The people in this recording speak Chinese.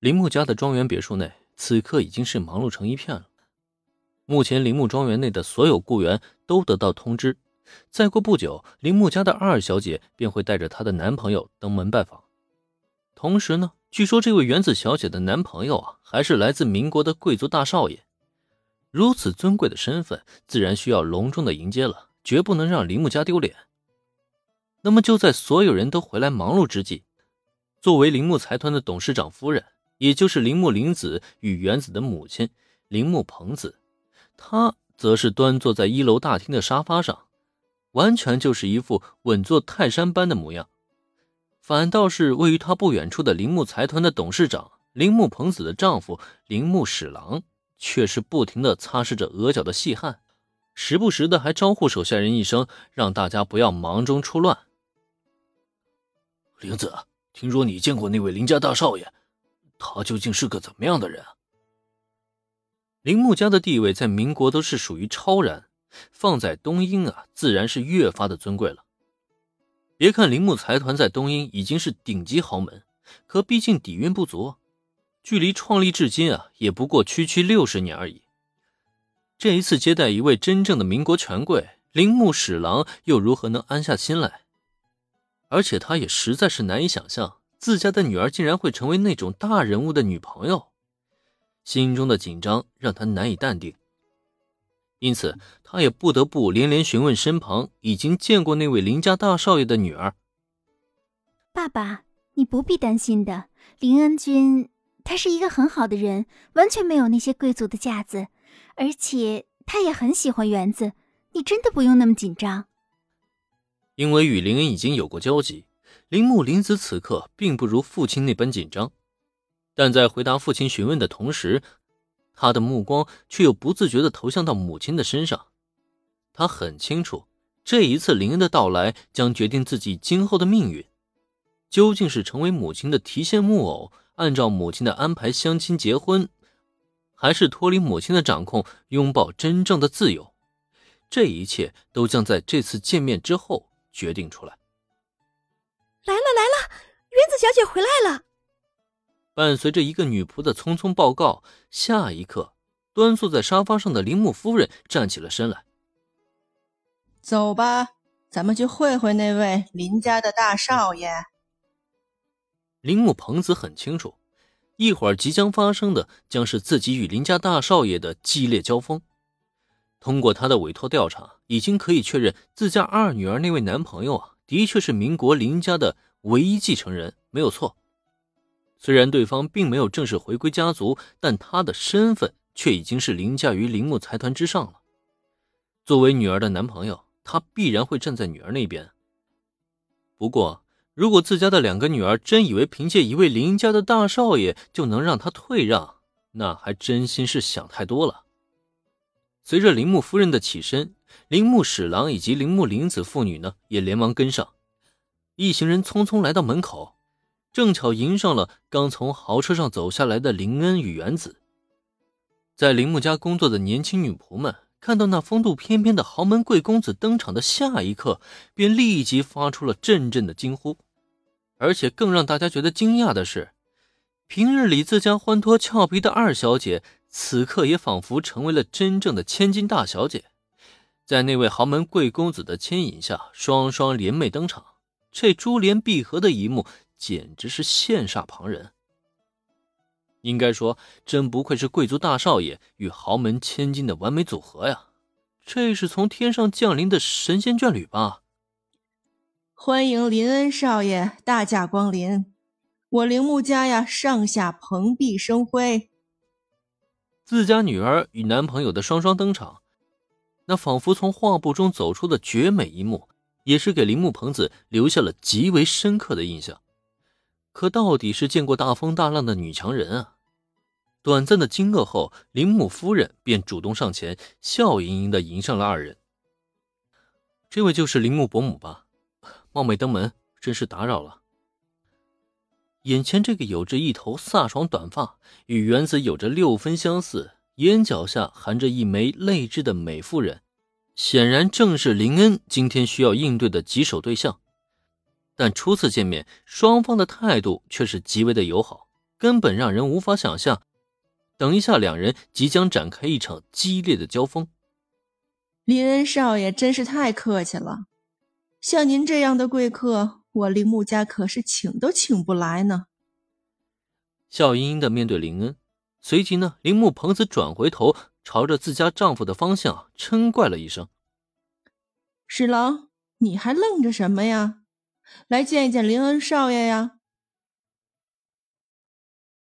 铃木家的庄园别墅内，此刻已经是忙碌成一片了。目前，铃木庄园内的所有雇员都得到通知，再过不久，铃木家的二小姐便会带着她的男朋友登门拜访。同时呢，据说这位原子小姐的男朋友啊，还是来自民国的贵族大少爷，如此尊贵的身份，自然需要隆重的迎接了，绝不能让铃木家丢脸。那么，就在所有人都回来忙碌之际，作为铃木财团的董事长夫人。也就是铃木玲子与原子的母亲铃木朋子，她则是端坐在一楼大厅的沙发上，完全就是一副稳坐泰山般的模样。反倒是位于她不远处的铃木财团的董事长铃木朋子的丈夫铃木史郎，却是不停的擦拭着额角的细汗，时不时的还招呼手下人一声，让大家不要忙中出乱。玲子，听说你见过那位林家大少爷？他究竟是个怎么样的人？铃木家的地位在民国都是属于超然，放在东英啊，自然是越发的尊贵了。别看铃木财团在东英已经是顶级豪门，可毕竟底蕴不足，距离创立至今啊，也不过区区六十年而已。这一次接待一位真正的民国权贵，铃木史郎又如何能安下心来？而且他也实在是难以想象。自家的女儿竟然会成为那种大人物的女朋友，心中的紧张让他难以淡定，因此他也不得不连连询问身旁已经见过那位林家大少爷的女儿：“爸爸，你不必担心的，林恩君他是一个很好的人，完全没有那些贵族的架子，而且他也很喜欢园子，你真的不用那么紧张。”因为与林恩已经有过交集。铃木林子此刻并不如父亲那般紧张，但在回答父亲询问的同时，他的目光却又不自觉地投向到母亲的身上。他很清楚，这一次林恩的到来将决定自己今后的命运，究竟是成为母亲的提线木偶，按照母亲的安排相亲结婚，还是脱离母亲的掌控，拥抱真正的自由？这一切都将在这次见面之后决定出来。来了来了，原子小姐回来了。伴随着一个女仆的匆匆报告，下一刻，端坐在沙发上的铃木夫人站起了身来。走吧，咱们去会会那位林家的大少爷。铃木朋子很清楚，一会儿即将发生的将是自己与林家大少爷的激烈交锋。通过他的委托调查，已经可以确认自家二女儿那位男朋友啊。的确是民国林家的唯一继承人，没有错。虽然对方并没有正式回归家族，但他的身份却已经是凌驾于铃木财团之上了。作为女儿的男朋友，他必然会站在女儿那边。不过，如果自家的两个女儿真以为凭借一位林家的大少爷就能让他退让，那还真心是想太多了。随着铃木夫人的起身。铃木史郎以及铃木玲子父女呢，也连忙跟上。一行人匆匆来到门口，正巧迎上了刚从豪车上走下来的林恩与原子。在铃木家工作的年轻女仆们看到那风度翩翩的豪门贵公子登场的下一刻，便立即发出了阵阵的惊呼。而且更让大家觉得惊讶的是，平日里自家欢脱俏皮的二小姐，此刻也仿佛成为了真正的千金大小姐。在那位豪门贵公子的牵引下，双双联袂登场，这珠联璧合的一幕简直是羡煞旁人。应该说，真不愧是贵族大少爷与豪门千金的完美组合呀！这是从天上降临的神仙眷侣吧？欢迎林恩少爷大驾光临，我铃木家呀，上下蓬荜生辉。自家女儿与男朋友的双双登场。那仿佛从画布中走出的绝美一幕，也是给铃木朋子留下了极为深刻的印象。可到底是见过大风大浪的女强人啊！短暂的惊愕后，铃木夫人便主动上前，笑盈盈的迎上了二人。这位就是铃木伯母吧？冒昧登门，真是打扰了。眼前这个有着一头飒爽短发，与原子有着六分相似。眼角下含着一枚泪痣的美妇人，显然正是林恩今天需要应对的棘手对象。但初次见面，双方的态度却是极为的友好，根本让人无法想象。等一下，两人即将展开一场激烈的交锋。林恩少爷真是太客气了，像您这样的贵客，我林木家可是请都请不来呢。笑盈盈的面对林恩，随即呢，铃木朋子转回头，朝着自家丈夫的方向嗔怪了一声：“史郎，你还愣着什么呀？来见一见林恩少爷呀！”